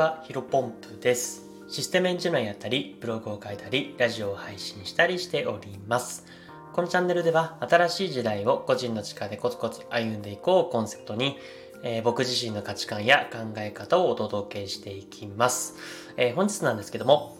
は、ヒロポンプです。システムエンジニアやったり、ブログを書いたり、ラジオを配信したりしております。このチャンネルでは、新しい時代を個人の力でコツコツ歩んでいこうコンセプトに、えー、僕自身の価値観や考え方をお届けしていきます。えー、本日なんですけども、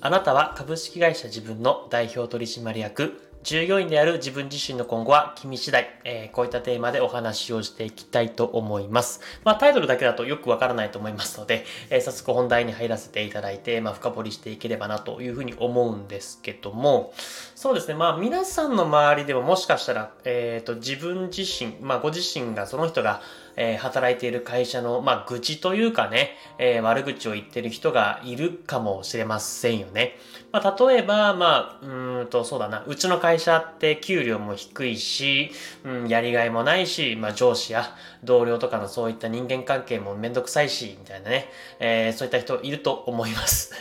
あなたは株式会社自分の代表取締役従業員である自分自身の今後は君次第、えー、こういったテーマでお話をしていきたいと思います。まあタイトルだけだとよくわからないと思いますので、えー、早速本題に入らせていただいて、まあ深掘りしていければなというふうに思うんですけども、そうですね、まあ皆さんの周りでももしかしたら、えっ、ー、と自分自身、まあご自身がその人がえー、働いている会社の、まあ、愚痴というかね、えー、悪口を言ってる人がいるかもしれませんよね。まあ、例えば、まあ、うんと、そうだな、うちの会社って給料も低いし、うん、やりがいもないし、まあ、上司や同僚とかのそういった人間関係もめんどくさいし、みたいなね、えー、そういった人いると思います。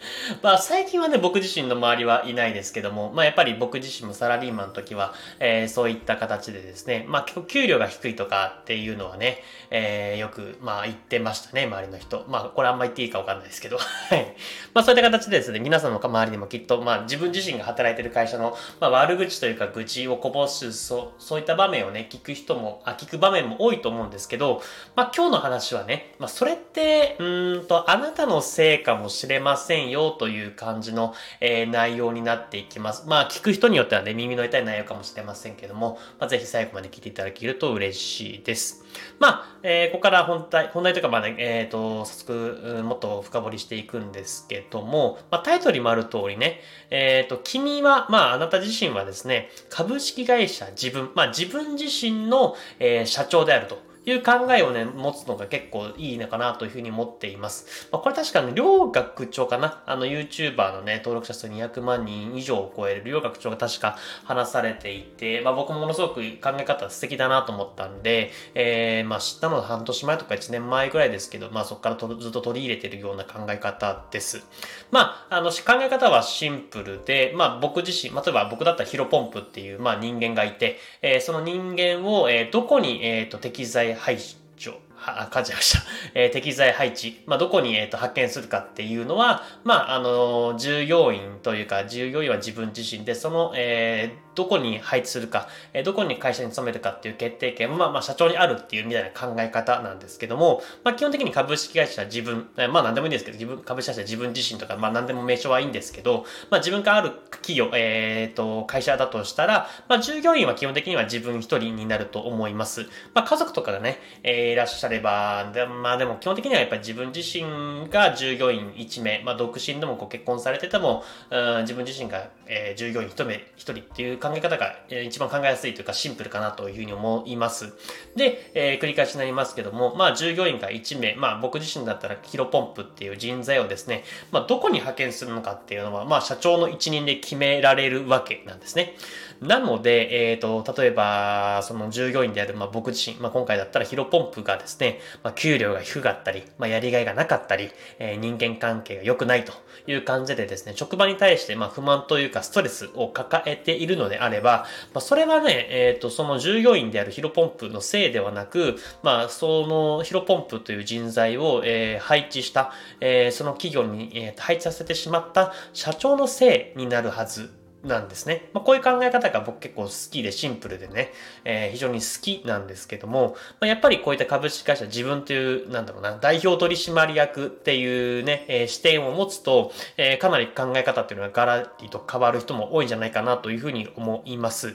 まあ最近はね、僕自身の周りはいないですけども、まあやっぱり僕自身もサラリーマンの時は、えー、そういった形でですね、まあ結構給料が低いとかっていうのはね、えー、よくまあ言ってましたね、周りの人。まあこれあんま言っていいかわかんないですけど、はい。まあそういった形でですね、皆さんの周りにもきっと、まあ自分自身が働いてる会社の、まあ悪口というか愚痴をこぼす、そう、そういった場面をね、聞く人も、あ、聞く場面も多いと思うんですけど、まあ今日の話はね、まあそれって、うんと、あなたのせいかもしれませんよという感じの、えー、内容になっていきます。まあ、聞く人によってはね、耳の痛い内容かもしれませんけども、まあ、ぜひ最後まで聞いていただけると嬉しいです。まあ、えー、ここから本題、本題というか、まあね、えっ、ー、と、早速、もっと深掘りしていくんですけども、まあ、タイトルにもある通りね、えっ、ー、と、君は、まあ、あなた自身はですね、株式会社自分、まあ、自分自身の、えー、社長であると。いう考えをね、持つのが結構いいのかなというふうに思っています。まあ、これ確かに、両学長かなあの YouTuber のね、登録者数200万人以上を超える両学長が確か話されていて、まあ僕もものすごく考え方素敵だなと思ったんで、えー、まあ知ったのは半年前とか1年前ぐらいですけど、まあそこからとずっと取り入れてるような考え方です。まあ、あの、考え方はシンプルで、まあ僕自身、例えば僕だったらヒロポンプっていう、まあ人間がいて、えー、その人間を、えー、どこに、えっ、ー、と、適材排除。は、感じました。えー、適材配置。まあ、どこに、えーと、発見するかっていうのは、まあ、あの、従業員というか、従業員は自分自身で、その、えー、どこに配置するか、えー、どこに会社に勤めるかっていう決定権は、まあ、まあ、社長にあるっていうみたいな考え方なんですけども、まあ、基本的に株式会社は自分、えー、まあ、何でもいいんですけど、自分、株式会社は自分自身とか、まあ、何でも名称はいいんですけど、まあ、自分がある企業、えっ、ー、と、会社だとしたら、まあ、従業員は基本的には自分一人になると思います。まあ、家族とかがね、えー、いらっしゃれば、でまあでも基本的にはやっぱり自分自身が従業員1名、まあ独身でもご結婚されてても、うん、自分自身が、えー、従業員1名、1人っていう考え方が、えー、一番考えやすいというかシンプルかなというふうに思います。で、えー、繰り返しになりますけども、まあ従業員が1名、まあ僕自身だったらキロポンプっていう人材をですね、まあどこに派遣するのかっていうのは、まあ社長の一任で決められるわけなんですね。なので、えっ、ー、と、例えば、その従業員である、まあ僕自身、まあ今回だったらヒロポンプがですね、ねまあ給料が低かったり、まあ、やりがいがなかったり、えー、人間関係が良くないという感じでですね、職場に対して、まあ、不満というかストレスを抱えているのであれば、まあ、それはね、えっ、ー、と、その従業員であるヒロポンプのせいではなく、まあ、そのヒロポンプという人材を、えー、配置した、えー、その企業に、えー、配置させてしまった社長のせいになるはずなんですね。まあ、こういう考え方が僕結構好きでシンプルでね、えー、非常に好きなんですけども、まあ、やっぱりこういった株式会社自分という、なんだろうな、代表取締役っていうね、えー、視点を持つと、えー、かなり考え方っていうのはガラリと変わる人も多いんじゃないかなというふうに思います。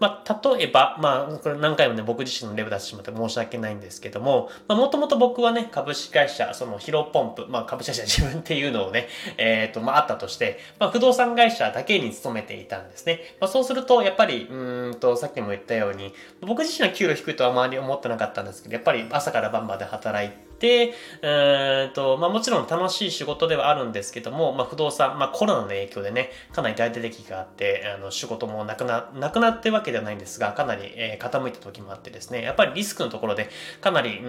まあ、例えば、まあ、これ何回もね、僕自身のレベル出してしまって申し訳ないんですけども、まあ、もともと僕はね、株式会社、そのヒロポンプ、まあ、株式会社自分っていうのをね、えっ、ー、と、まあ、あったとして、まあ、不動産会社だけに勤めていたんですね。まあ、そうすると、やっぱり、うんと、さっきも言ったように、僕自身は給料低いとはあまり思ってなかったんですけど、やっぱり朝から晩まで働いて、で、えーとまあ、もちろん楽しい仕事ではあるんですけども、まあ、不動産、まあ、コロナの影響でね、かなり大打撃があって、あの仕事もなくな、なくなってわけではないんですが、かなり、えー、傾いた時もあってですね、やっぱりリスクのところで、かなり、う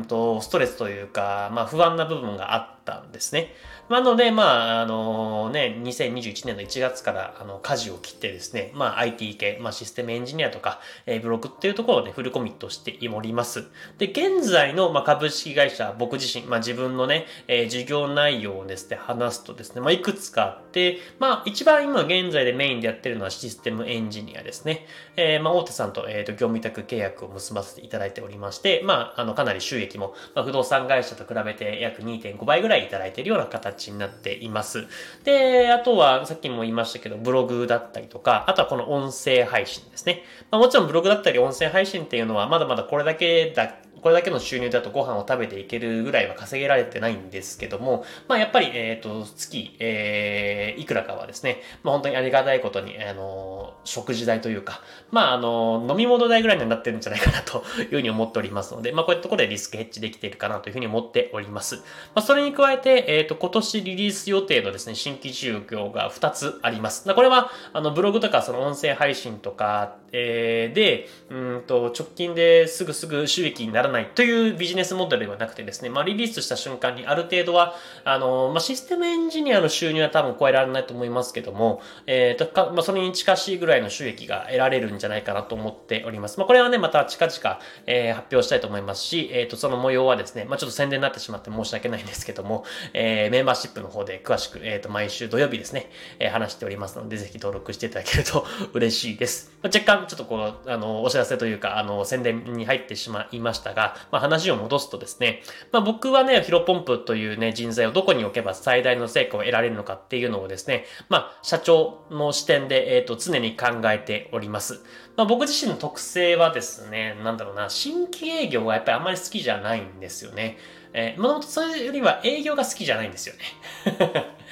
んと、ストレスというか、まあ、不安な部分があって、ったんですね。なので、まあ、あのね、2021年の1月から、あの、舵を切ってですね、まあ、IT 系、まあ、システムエンジニアとか、えー、ブログっていうところをね、フルコミットしております。で、現在の、まあ、株式会社、僕自身、まあ、自分のね、えー、事業内容をですね、話すとですね、まあ、いくつかあって、まあ、一番今現在でメインでやってるのはシステムエンジニアですね。えー、まあ、大手さんと、えっ、と、業務委託契約を結ばせていただいておりまして、まあ、あの、かなり収益も、まあ、不動産会社と比べて約2.5倍ぐらいいただいているような形になっています。で、あとは、さっきも言いましたけど、ブログだったりとか、あとはこの音声配信ですね。まあ、もちろんブログだったり音声配信っていうのは、まだまだこれだけだこれだけの収入だとご飯を食べていけるぐらいは稼げられてないんですけども、まあやっぱり、えっ、と、月、えー、いくらかはですね、まあ本当にありがたいことに、あの、食事代というか、まああの、飲み物代ぐらいになってるんじゃないかなというふうに思っておりますので、まあこういったところでリスクヘッジできているかなというふうに思っております。まあそれに加えて、えっ、と、今年リリース予定のですね、新規事業が2つあります。これは、あの、ブログとかその音声配信とか、えー、で、うんと、直近ですぐすぐ収益にならないというビジネスモデルではなくてですね、まあ、リリースした瞬間にある程度は、あの、まあ、システムエンジニアの収入は多分超えられないと思いますけども、えー、と、か、まあ、それに近しいぐらいの収益が得られるんじゃないかなと思っております。まあ、これはね、また近々、えー、発表したいと思いますし、えー、と、その模様はですね、まあ、ちょっと宣伝になってしまって申し訳ないんですけども、えー、メンバーシップの方で詳しく、えー、と、毎週土曜日ですね、えー、話しておりますので、ぜひ登録していただけると嬉しいです。まあ、若干、ちょっとこの、あの、お知らせというか、あの、宣伝に入ってしまいましたが、まあ、話を戻すとですね、まあ、僕はね、ヒロポンプというね、人材をどこに置けば最大の成果を得られるのかっていうのをですね、まあ、社長の視点で、えっ、ー、と、常に考えております。まあ、僕自身の特性はですね、なんだろうな、新規営業がやっぱりあんまり好きじゃないんですよね。えー、もともとそれよりは営業が好きじゃないんですよね。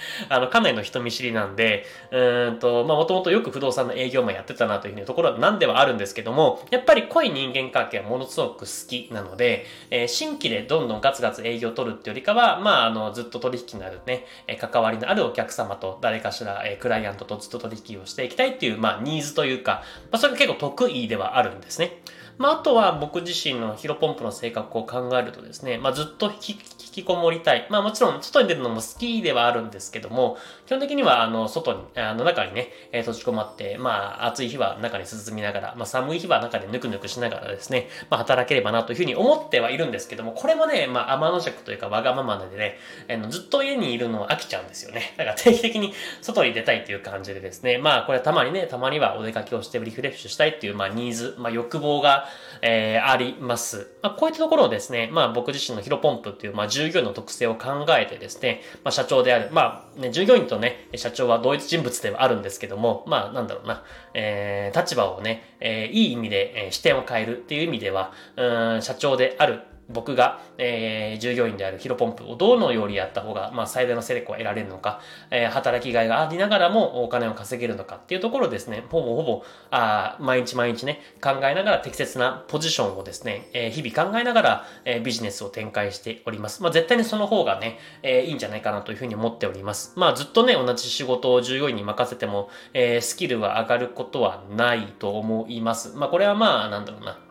あの、かなりの人見知りなんで、うんと、まあ、もともとよく不動産の営業マンやってたなというふうにところは何ではあるんですけども、やっぱり濃い人間関係はものすごく好きなので、えー、新規でどんどんガツガツ営業を取るってよりかは、まあ、あの、ずっと取引のあるね、え関わりのあるお客様と誰かしら、えクライアントとずっと取引をしていきたいっていう、まあ、ニーズというか、まあ、それが結構得意ではあるんですね。まあ、あとは僕自身のヒロポンプの性格を考えるとですね、まあ、ずっと引き引きこもりたい。まあもちろん外に出るのも好きではあるんですけども、基本的にはあの外に、あの中にね、えー、閉じこまって、まあ暑い日は中に涼みながら、まあ寒い日は中でぬくぬくしながらですね、まあ働ければなというふうに思ってはいるんですけども、これもね、まあ天の尺というかわがままでね、あのずっと家にいるの飽きちゃうんですよね。だから定期的に外に出たいという感じでですね、まあこれたまにね、たまにはお出かけをしてリフレッシュしたいっていう、まあニーズ、まあ欲望が、えー、あります。まあこういったところをですね、まあ僕自身のヒロポンプっていう、まあ従業員の特性を考えてですね、まあ、社長である、まあ、ね、従業員とね、社長は同一人物ではあるんですけども、まあ、なんだろうな、えー、立場をね、えー、いい意味で、えー、視点を変えるっていう意味では、うん、社長である僕が、えー、従業員であるヒロポンプをどのようにやった方が、まあ、最大の成功を得られるのか、えー、働きがいがありながらもお金を稼げるのかっていうところですね、ほぼほぼ、あ毎日毎日ね、考えながら適切なポジションをですね、えー、日々考えながら、えー、ビジネスを展開しております。まあ、絶対にその方がね、えー、いいんじゃないかなというふうに思っております。まあ、ずっとね、同じ仕事を従業員に任せても、えー、スキルは上がることはないと思います。まあ、これはまあ、なんだろうな。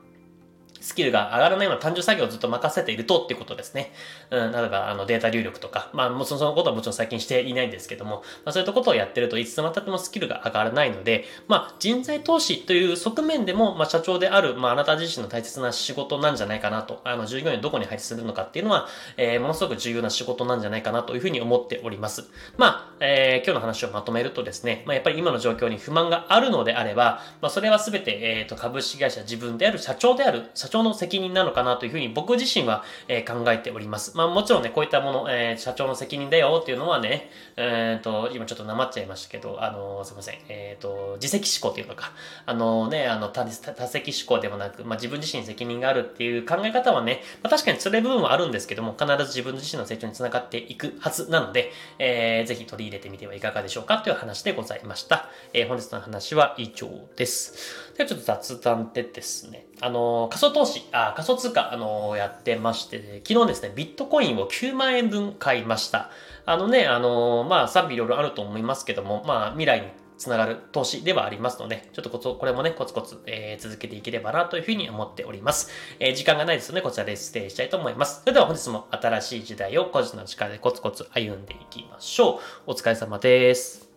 スキルが上がらないような単純作業をずっと任せているとっていうことですね。うん、例えば、あの、データ入力とか、まあ、もちろんそのことはもちろん最近していないんですけども、まあ、そういったことをやってるといつまでもスキルが上がらないので、まあ、人材投資という側面でも、まあ、社長である、まあ、あなた自身の大切な仕事なんじゃないかなと、あの、従業員をどこに配置するのかっていうのは、えー、ものすごく重要な仕事なんじゃないかなというふうに思っております。まあ、えー、今日の話をまとめるとですね、まあ、やっぱり今の状況に不満があるのであれば、まあ、それはすべて、えっ、ー、と、株式会社自分である社長である、社社長の責任なのかなというふうに僕自身は、え、考えております。まあもちろんね、こういったもの、え、社長の責任だよっていうのはね、えっ、ー、と、今ちょっとなまっちゃいましたけど、あのすいません、えっ、と、自責思考っていうのか、あのね、あの多、多責思考でもなく、まあ自分自身に責任があるっていう考え方はね、まあ、確かにそれ部分はあるんですけども、必ず自分自身の成長につながっていくはずなので、えー、ぜひ取り入れてみてはいかがでしょうかという話でございました。えー、本日の話は以上です。ではちょっと雑談でですね、あの仮想投資、あ、仮想通貨、あのやってまして、昨日ですね、ビットコインを9万円分買いました。あのね、あのまあ、賛否いろいろあると思いますけども、まあ、未来につながる投資ではありますので、ちょっとここれもね、コツコツ、えー、続けていければなというふうに思っております。えー、時間がないですので、こちらでステイしたいと思います。それでは本日も新しい時代を個人の力でコツコツ歩んでいきましょう。お疲れ様です。